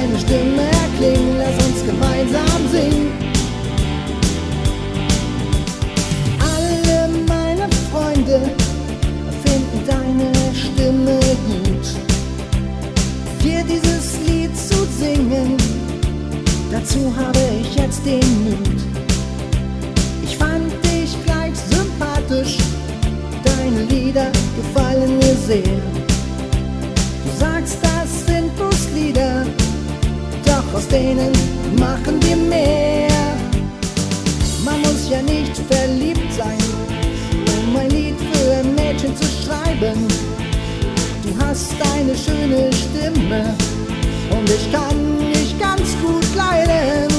deine Stimme erklingen, lass uns gemeinsam singen. Alle meine Freunde finden deine Stimme gut. Dir dieses Lied zu singen, dazu habe ich jetzt den Mut. Ich fand dich gleich sympathisch, deine Lieder gefallen mir sehr. aus denen machen wir mehr. Man muss ja nicht verliebt sein, um ein Lied für ein Mädchen zu schreiben. Du hast eine schöne Stimme und ich kann dich ganz gut leiden.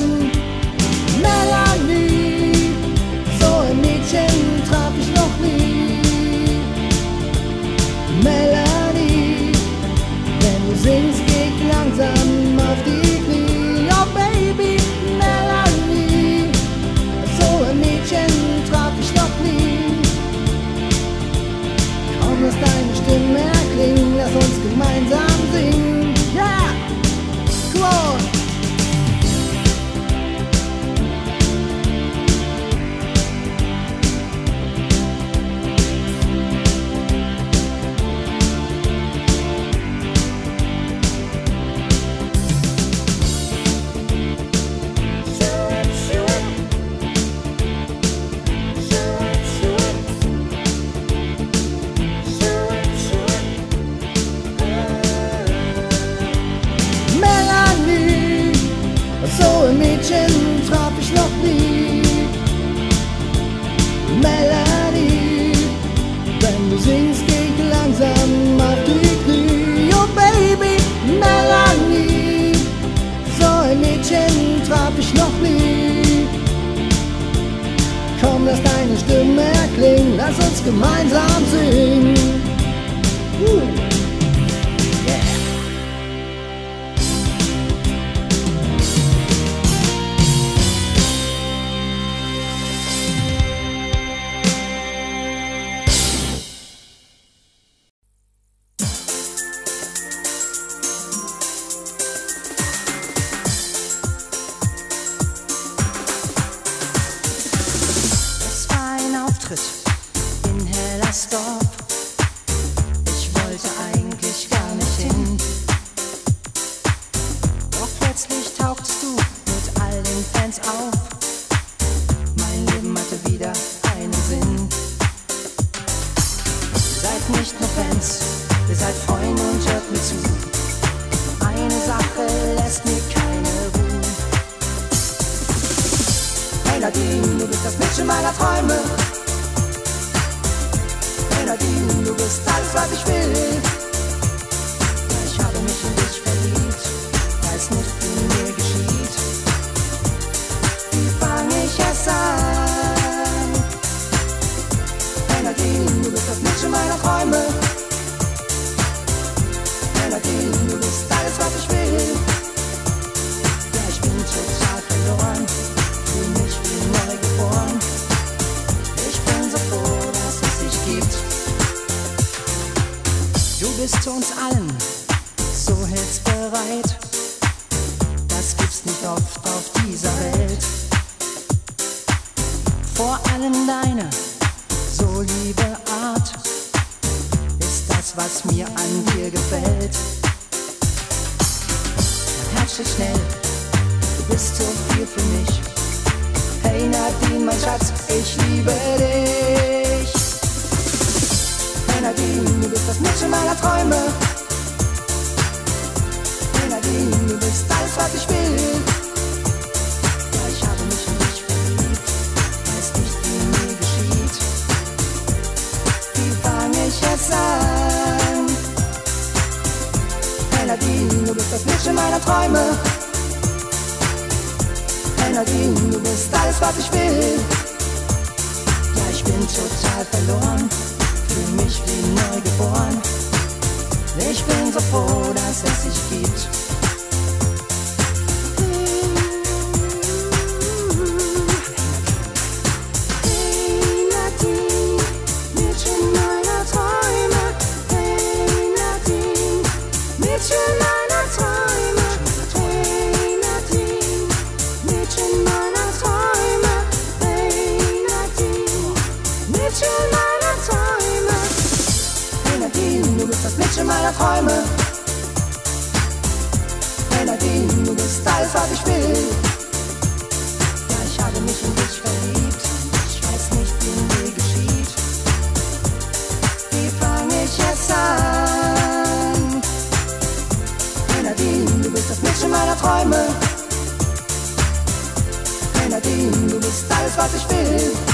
Uns gemeinsam singen. Nadine, du bist das Mädchen meiner Träume. Hey Nadine, du bist alles, was ich will. Ja, ich habe mich in dich verliebt. Weiß nicht, wie mir geschieht. Wie fange ich es an? Hey Nadine, du bist das Mädchen meiner Träume. Hey Nadine, du bist alles, was ich will. Ja, ich bin total verloren, fühle mich wie neu geboren. Ich bin so froh, dass es dich gibt. Bist alles,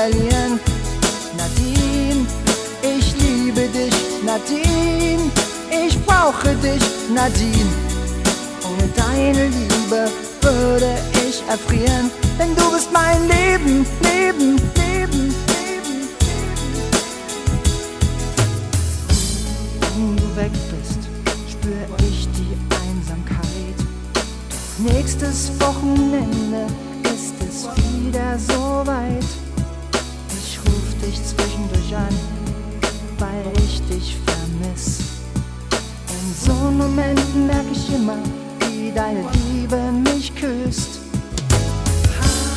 verlieren. Nadine, ich liebe dich, Nadine, ich brauche dich, Nadine. Ohne deine Liebe würde ich erfrieren, denn du bist mein Leben, Leben, Leben, Leben, Leben. Wenn du weg bist, spür ich die Einsamkeit. Nächstes Wochenende ist es wieder so weit. Dich zwischendurch an, weil ich dich vermiss. In so Momenten merke ich immer, wie deine Liebe mich küsst.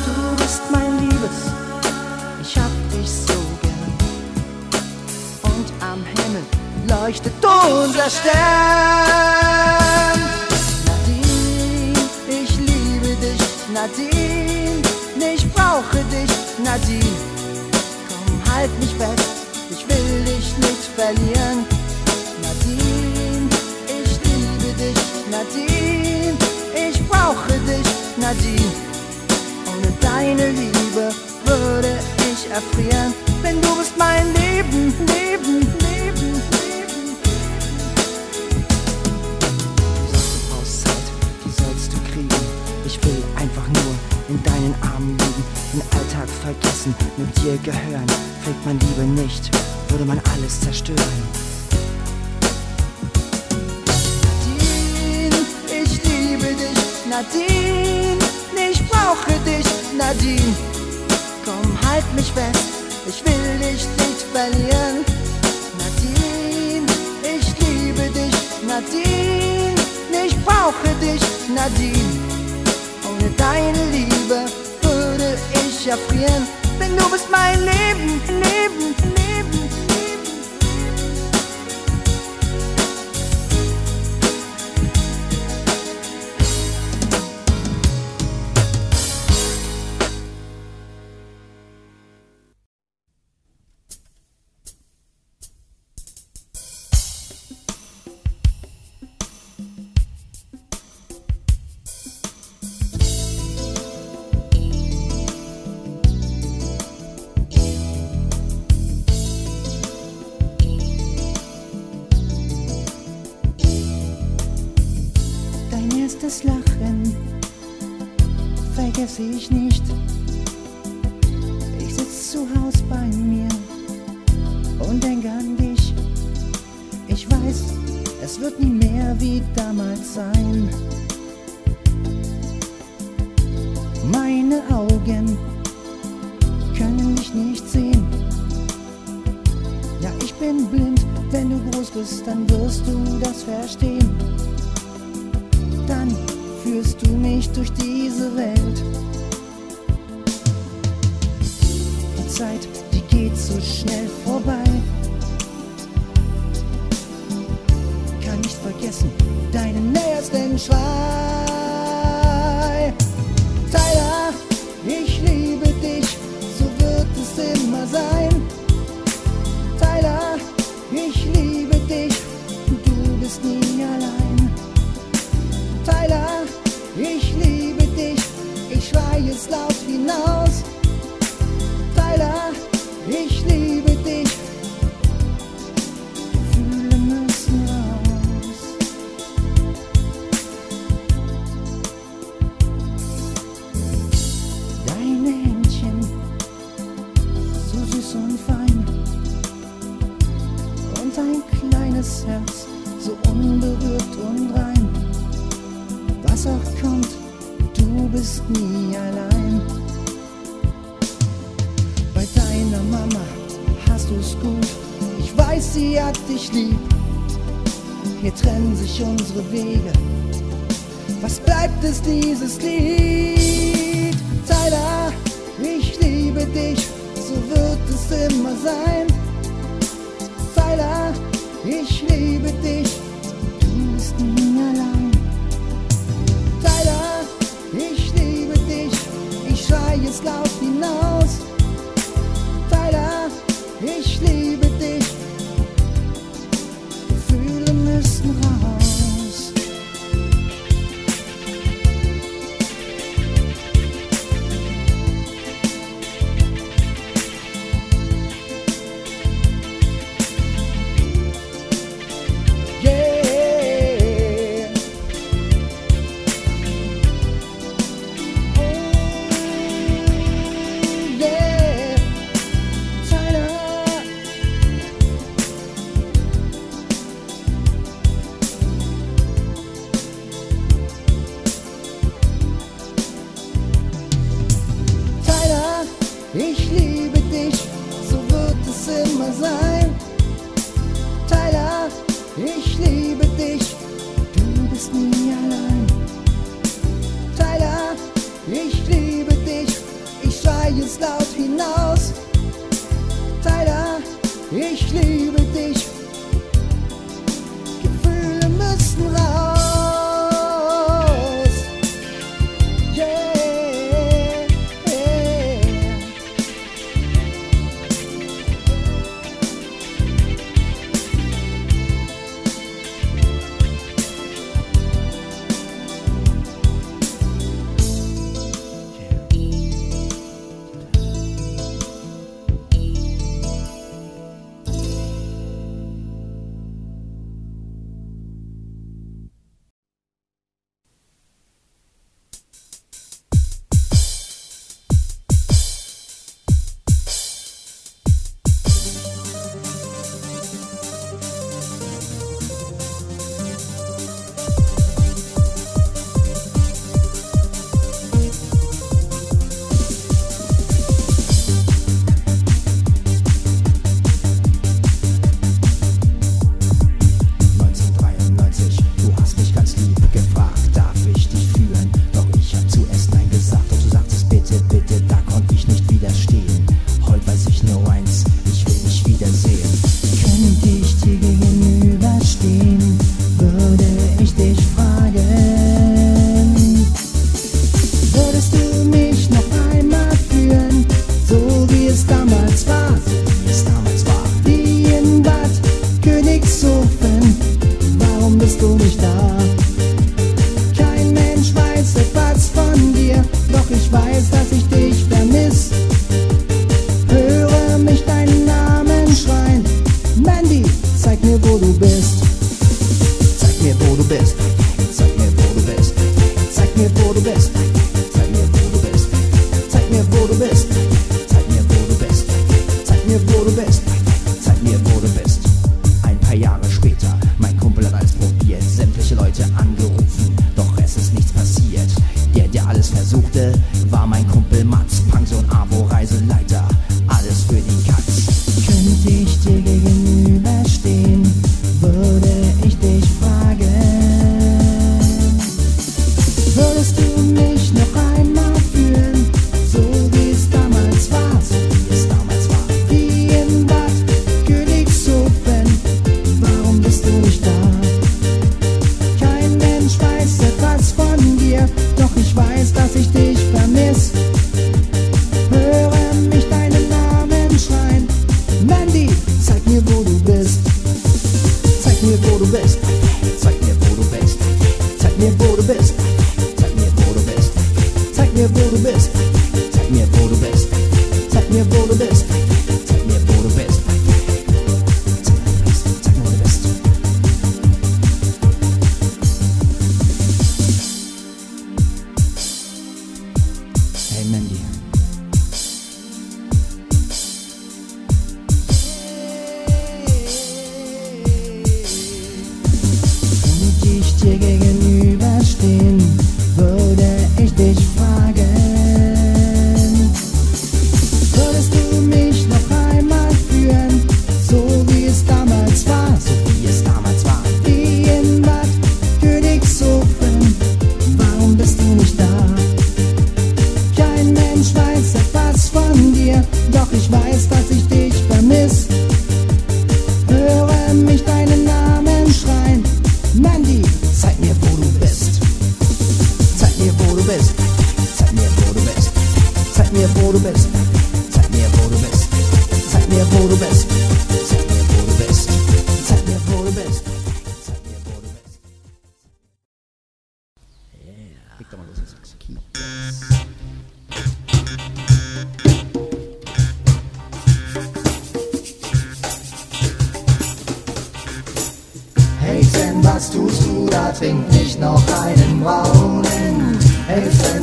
Du bist mein Liebes, ich hab dich so gern. Und am Himmel leuchtet unser Stern. Nadine, ich liebe dich, Nadine, ich brauche dich, Nadine. Halt mich fest, ich will dich nicht verlieren. Nadine, ich liebe dich, Nadine, ich brauche dich, Nadine. Ohne deine Liebe würde ich erfrieren, denn du bist mein Leben, Leben, Leben, Leben. Du sagst, du brauchst Zeit, die sollst du kriegen. Ich will einfach nur in deinen Armen liegen, den Alltag vergessen, mit dir gehören. Fehlt man Liebe nicht, würde man alles zerstören. Nadine, ich liebe dich, Nadine, ich brauche dich, Nadine. Komm, halt mich fest, ich will dich nicht verlieren. Nadine, ich liebe dich, Nadine, ich brauche dich, Nadine. Ohne deine Liebe würde ich erfrieren, denn du bist mein Leben, Leben, Leben, Leben. Vergesse ich nicht. Ich sitz zu Haus bei mir und denk an dich. Ich weiß, es wird nie mehr wie damals sein. Meine Augen können mich nicht sehen. Ja, ich bin blind, wenn du groß bist, dann wirst du das verstehen. Führst du mich durch diese Welt. Die Zeit, die geht so schnell vorbei. Kann nicht vergessen deinen nähersten Schrei. Was auch kommt, du bist nie allein. Bei deiner Mama hast du's gut, ich weiß, sie hat dich lieb. Hier trennen sich unsere Wege. Was bleibt ist dieses Lied? Tyler, ich liebe dich, so wird es immer sein. Tyler, ich liebe dich, du bist nie allein. Es laut hinaus. Tyler, ich liebe ich liebe dich, du bist nie allein. Tyler, ich liebe dich, ich schrei es laut Zeig mir, wo du bist. Zeig mir, wo du bist. Zeig mir, wo du bist. Zeig mir, wo du bist. Zeig mir, wo du bist. Zeig mir, wo du bist. Zeig mir, wo du bist. Leg doch mal los jetzt. Key. Hey Sven, was tust du da? Trink nicht noch einen braunen. Hey Sven,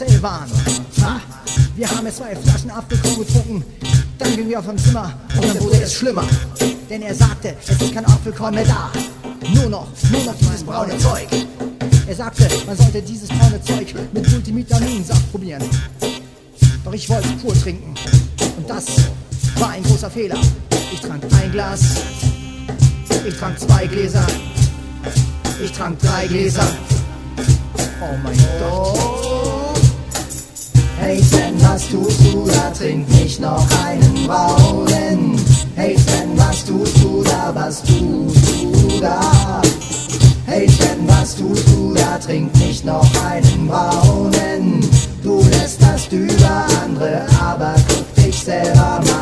Marcel waren. Ha, wir haben jetzt zwei Flaschen Apfelkorn getrunken. Dann gingen wir auf dem Zimmer und dann wurde es schlimmer. Denn er sagte, es ist kein Apfelkorn mehr da. Nur noch, nur noch dieses braune Zeug. Er sagte, man sollte dieses braune Zeug mit Multivitaminsaft probieren. Doch ich wollte pur trinken. Und das war ein großer Fehler. Ich trank ein Glas, ich trank zwei Gläser, ich trank drei Gläser. Oh mein Gott. Hey Sven, was tust du da? Trink nicht noch einen braunen. Hey Sven, was tust du da? Was tust du da? Hey Sven, was tust du da? Trink nicht noch einen braunen. Du lässt das über andere, aber guck dich selber mal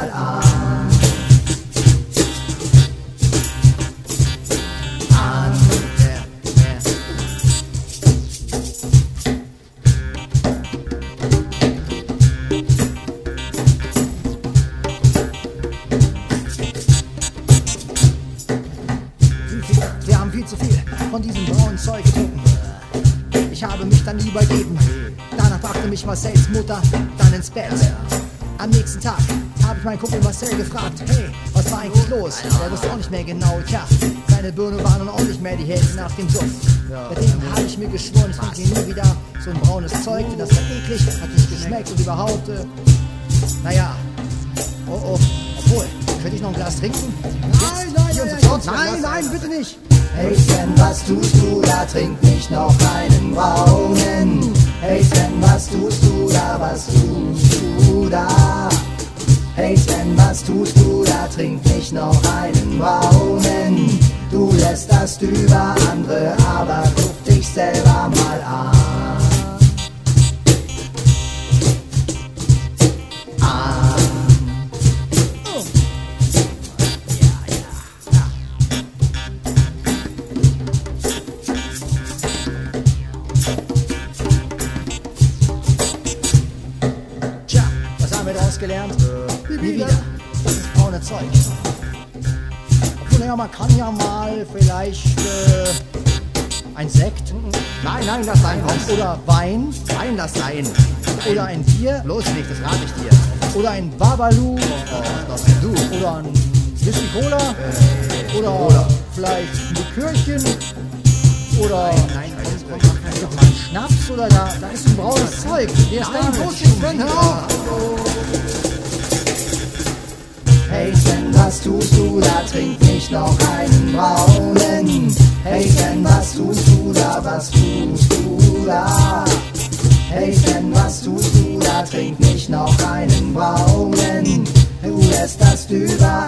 gefragt, hey, was war eigentlich los? Er wusste auch nicht mehr genau, tja, seine Birne waren nun auch nicht mehr die Hälfte nach dem Suff. Seitdem habe ich mir geschworen, ich trinke nie wieder so ein braunes Zeug, denn das war eklig, hat nicht geschmeckt und überhaupt, äh, naja, oh oh, obwohl, könnte ich noch ein Glas trinken? Nein, nein, nein, nein, nein, nein, bitte nicht. Hey Sven, was tust du da? Trink nicht noch einen braunen. Hey Sven, was tust du da? Was tust du da? Hey Sven, was tust du da? Trink nicht noch einen braunen. Du lässt das über andere, aber guck dich selber mal an. Oder Wein. Nein, lass sein. Oder ein Bier. Bloß nicht, das rate ich dir. Oder ein Babalu. Oh, das bist du. Oder ein Whisky Cola. Äh, Oder Cola. vielleicht ein Likörchen. Oder Nein, nein, noch vielleicht auch mal ein Schnaps. Oder da, da ist ein braunes Zeug. Der ist da Nein, nicht nicht, drin. Hör auf. Hey Sven, was tust du da? Trink nicht noch einen braunen. Hey Sven, was tust du da? Was tust du da? Hey Sven, was tust du da? Trink nicht noch einen braunen. Du lässt das über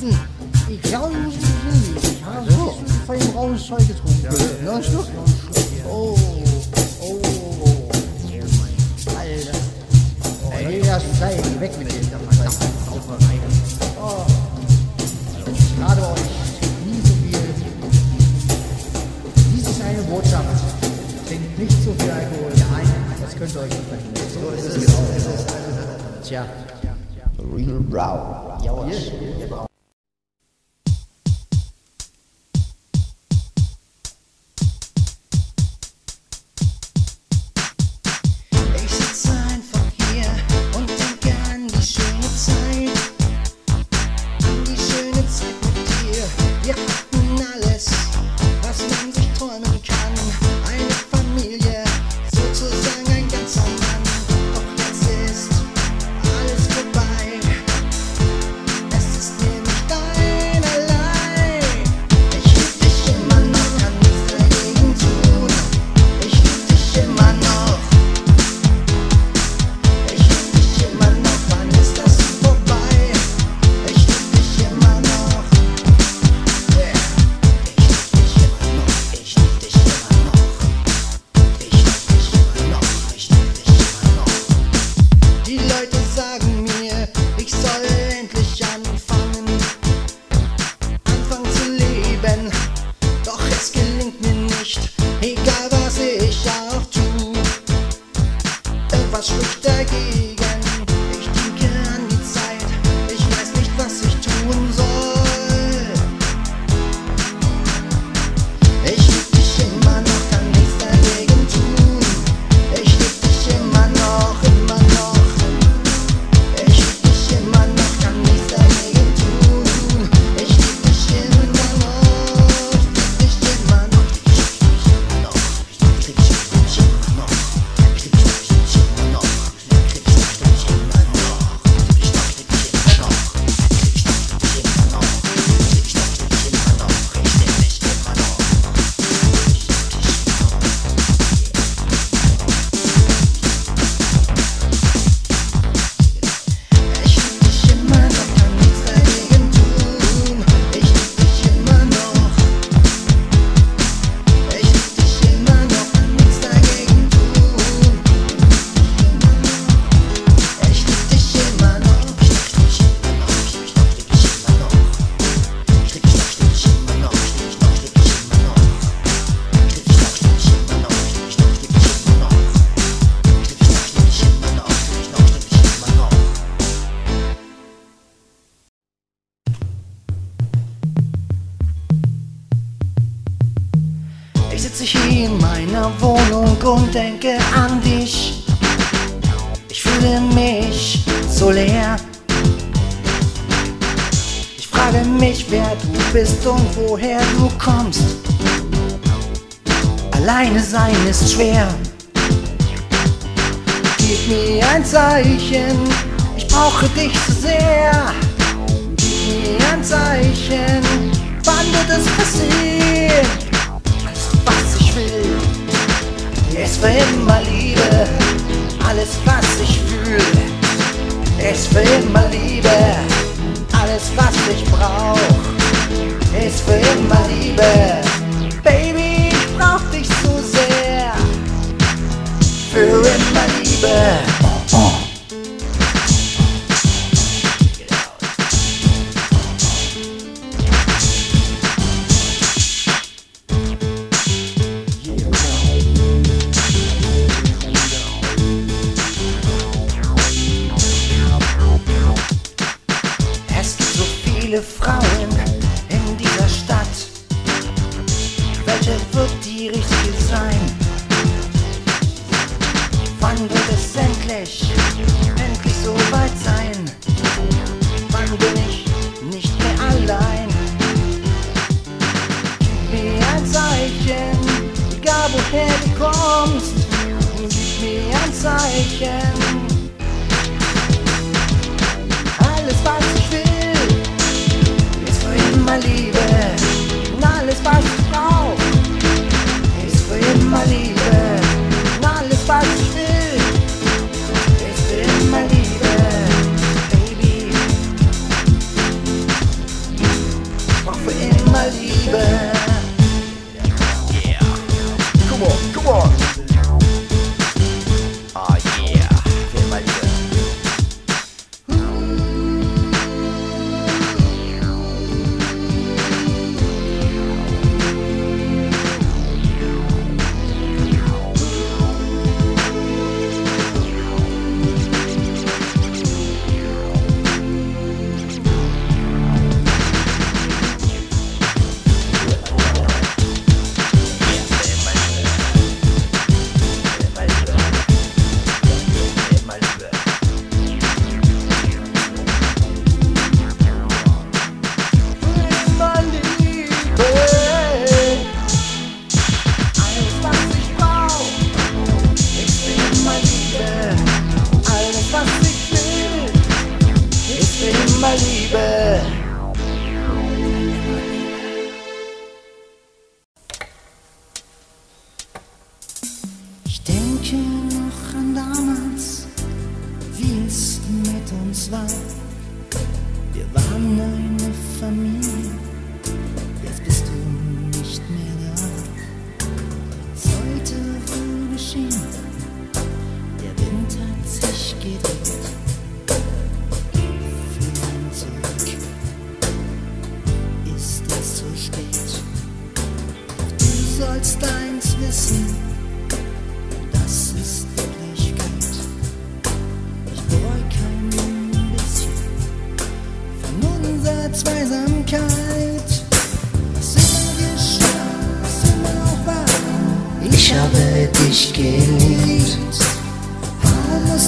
Denn? ich glaube, ich muss mich hinlegen. Ich habe so von dem braunen Zeug getrunken. Noch ein Schluck? Oh, oh, Alter. Oh, nee, das sei weg mit dem. Sauferei. Oh. Ich rate euch, nie so viel. Dies ist eine Botschaft. Trinkt nicht so viel Alkohol. Nein, das könnt ihr euch nicht verhindern. So ist es. Ist. Tja. Real Brow. Jawohl. Denke an dich. Ich fühle mich so leer. Ich frage mich, wer du bist und woher du kommst. Alleine sein ist schwer. Gib mir ein Zeichen, ich brauche dich so sehr. Gib mir ein Zeichen, wann wird es passieren? Alles, was ich will, ist für immer Liebe. Alles, was ich fühle, ist für immer Liebe. Alles, was ich brauch, ist für immer Liebe. Baby, ich brauch dich so sehr. Für immer Liebe.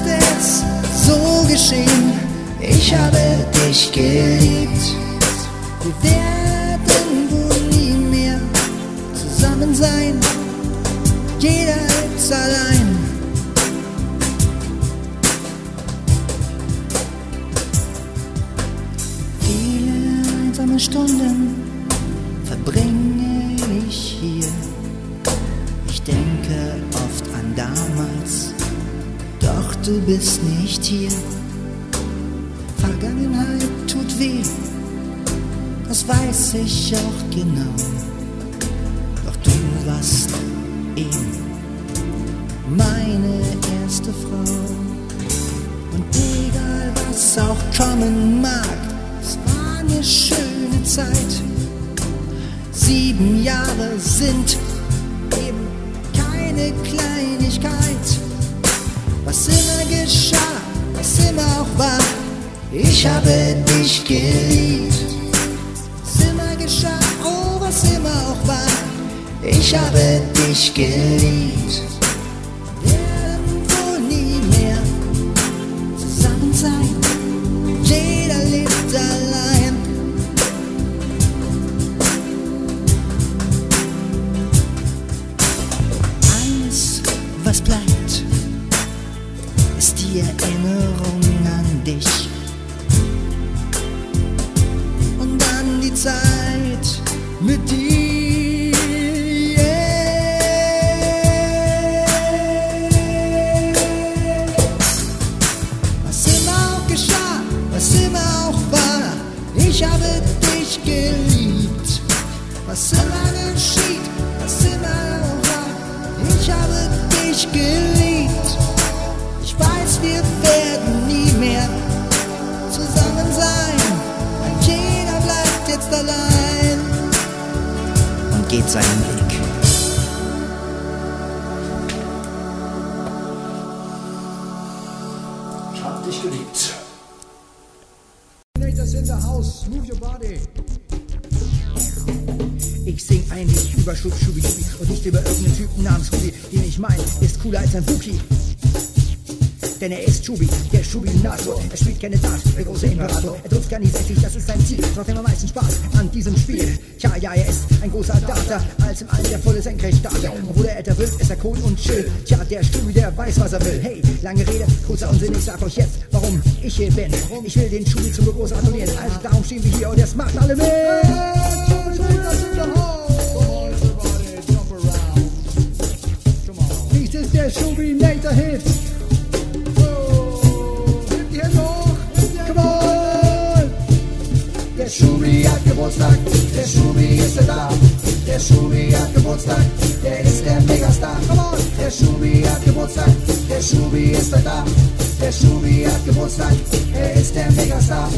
Musste es so geschehen? Ich habe dich geliebt. Wir werden wohl nie mehr zusammen sein. Jeder ist allein. Viele einsame Stunden verbringe du bist nicht hier. Vergangenheit tut weh, das weiß ich auch genau. Doch du warst eben meine erste Frau. Und egal was auch kommen mag, es war eine schöne Zeit. Sieben Jahre sind eben keine Kleinigkeit. Was immer geschah, was immer auch war, ich habe dich geliebt. Was immer geschah, oh, was immer auch war, Ich habe dich geliebt. Werden wohl nie mehr zusammen sein. Jeder lebt allein. Alles, was bleibt, me keine Dart, der große Imperator. Er trifft gar nicht richtig, das ist sein Ziel. Ihm am meisten Spaß an diesem Spiel. Tja, ja, er ist ein großer Data, als im All der volle Senkrechtstarter. Obwohl er älter wird, ist er cool und chill. Tja, der Schubi, der weiß, was er will. Hey, lange Rede, kurzer Unsinn, ich sag euch jetzt, warum ich hier bin. Ich will den Schubi zum Geburtstag gratulieren. Also darum stehen wir hier und das macht alle mit. Dies ist der Schubinator-Hit. Jesubia que moztak ez eta Jesubia que moztak begazta megastan Come on. Ez eta Jesubia que moztak begazta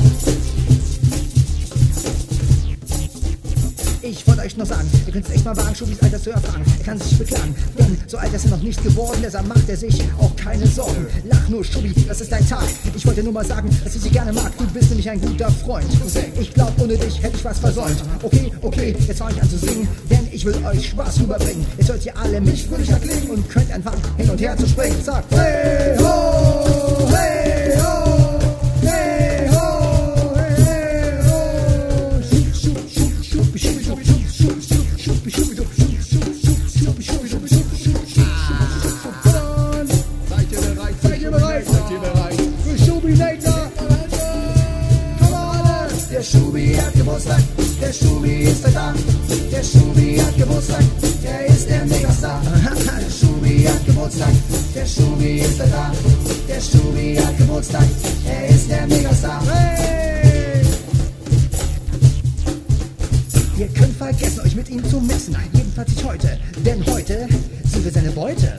Ich wollte euch noch sagen, ihr könnt es echt mal wagen, Schubis Alter zu erfragen. Er kann sich beklagen, denn so alt ist er noch nicht geworden, deshalb macht er sich auch keine Sorgen. Lach nur, Schubi, das ist dein Tag. Ich wollte nur mal sagen, dass ich dich gerne mag. Du bist nämlich ein guter Freund. Ich glaub, ohne dich hätte ich was versäumt. Okay, okay, jetzt fange ich an zu singen, denn ich will euch Spaß rüberbringen. Jetzt sollt ihr alle mich fröhlich erklingen und könnt anfangen, hin und her zu springen. Sagt, hey ho, hey ho, Geburtstag, er ist der Megastar. Der Schubi hat Geburtstag, der Schubi ist er da. Der Schubi hat Geburtstag, er ist der Megastar. Hey. Ihr könnt vergessen, euch mit ihm zu mixen. Jedenfalls nicht heute, denn heute sind wir seine Beute.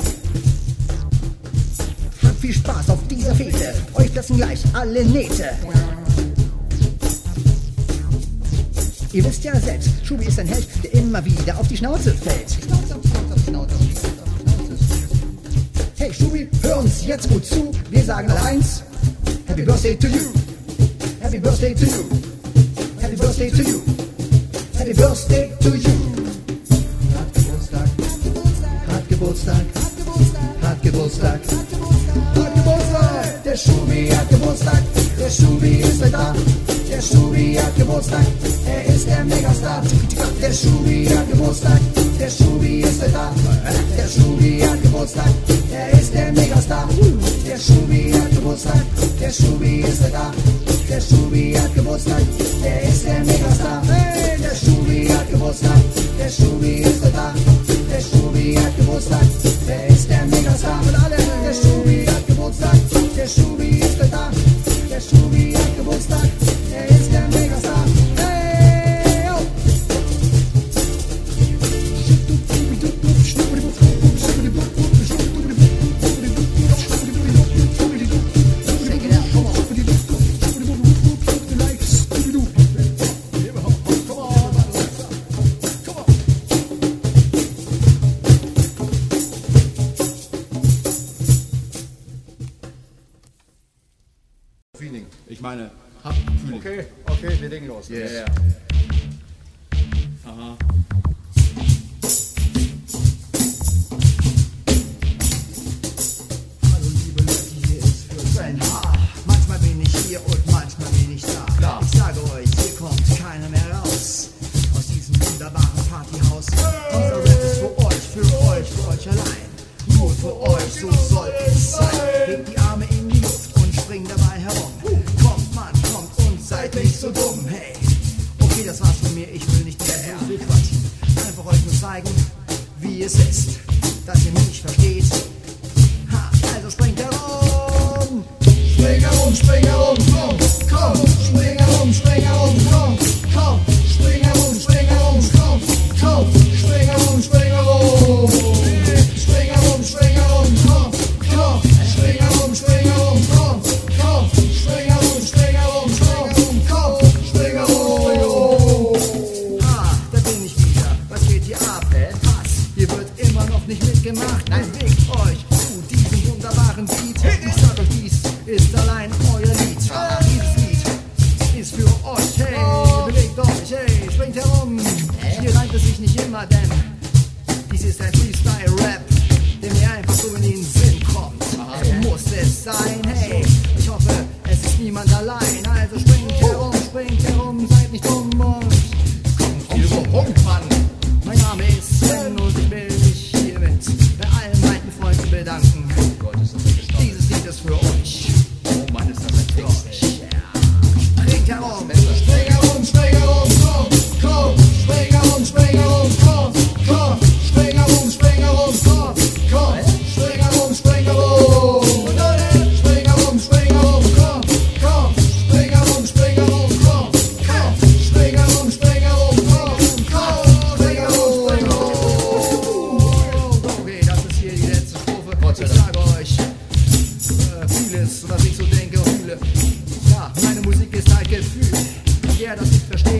Habt viel Spaß auf dieser Fete. Euch platzen gleich alle Nähte. Ihr wisst ja selbst, Schubi ist ein Held, der immer wieder auf die Schnauze fällt. Hey Schubi, hör uns jetzt gut zu. Wir sagen alle eins. Happy Birthday to you. Happy Birthday to you. Happy Birthday to you. Happy Birthday to you. Hat Geburtstag. Hat Geburtstag. Hat Geburtstag. Hat Jeshuvi är Kebotstack, Jeshuvi är Slita, Jeshuvi är Kebotstack, er ist der Megastar. Jeshuvi är Kebotstack, Jeshuvi är Slita, Jeshuvi är Kebotstack, er ist der Megastar. Jeshuvi är Kebotstack, Jeshuvi är Slita, Jeshuvi är Kebotstack, er ist der Megastar. Jeshuvi är Kebotstack, Jeshuvi är Slita, Jeshuvi Musik ist ein Gefühl. Yeah, das nicht versteht,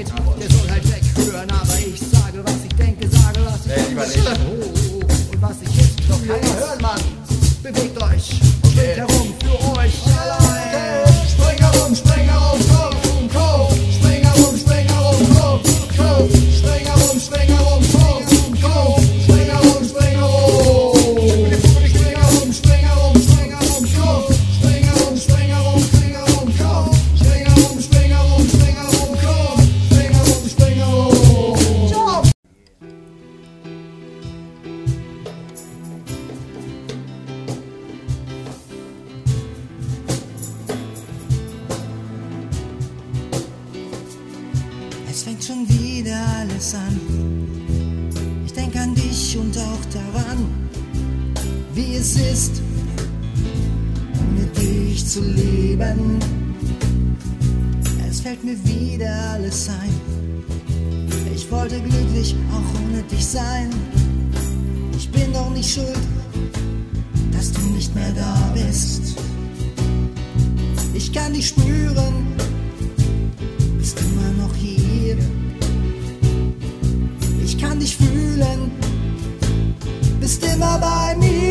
They still are by me.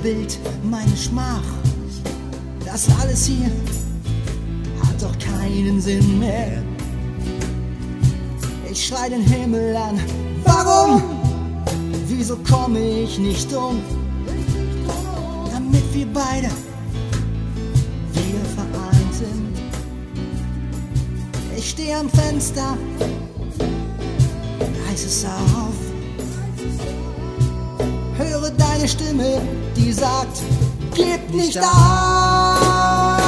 Spiegelbild, meine Schmach. Das alles hier hat doch keinen Sinn mehr. Ich schrei den Himmel an, warum? Wieso komme ich nicht um? Damit wir beide wieder vereint sind. Ich stehe am Fenster, reiß es auf. Deine Stimme, die sagt, gib nicht auf,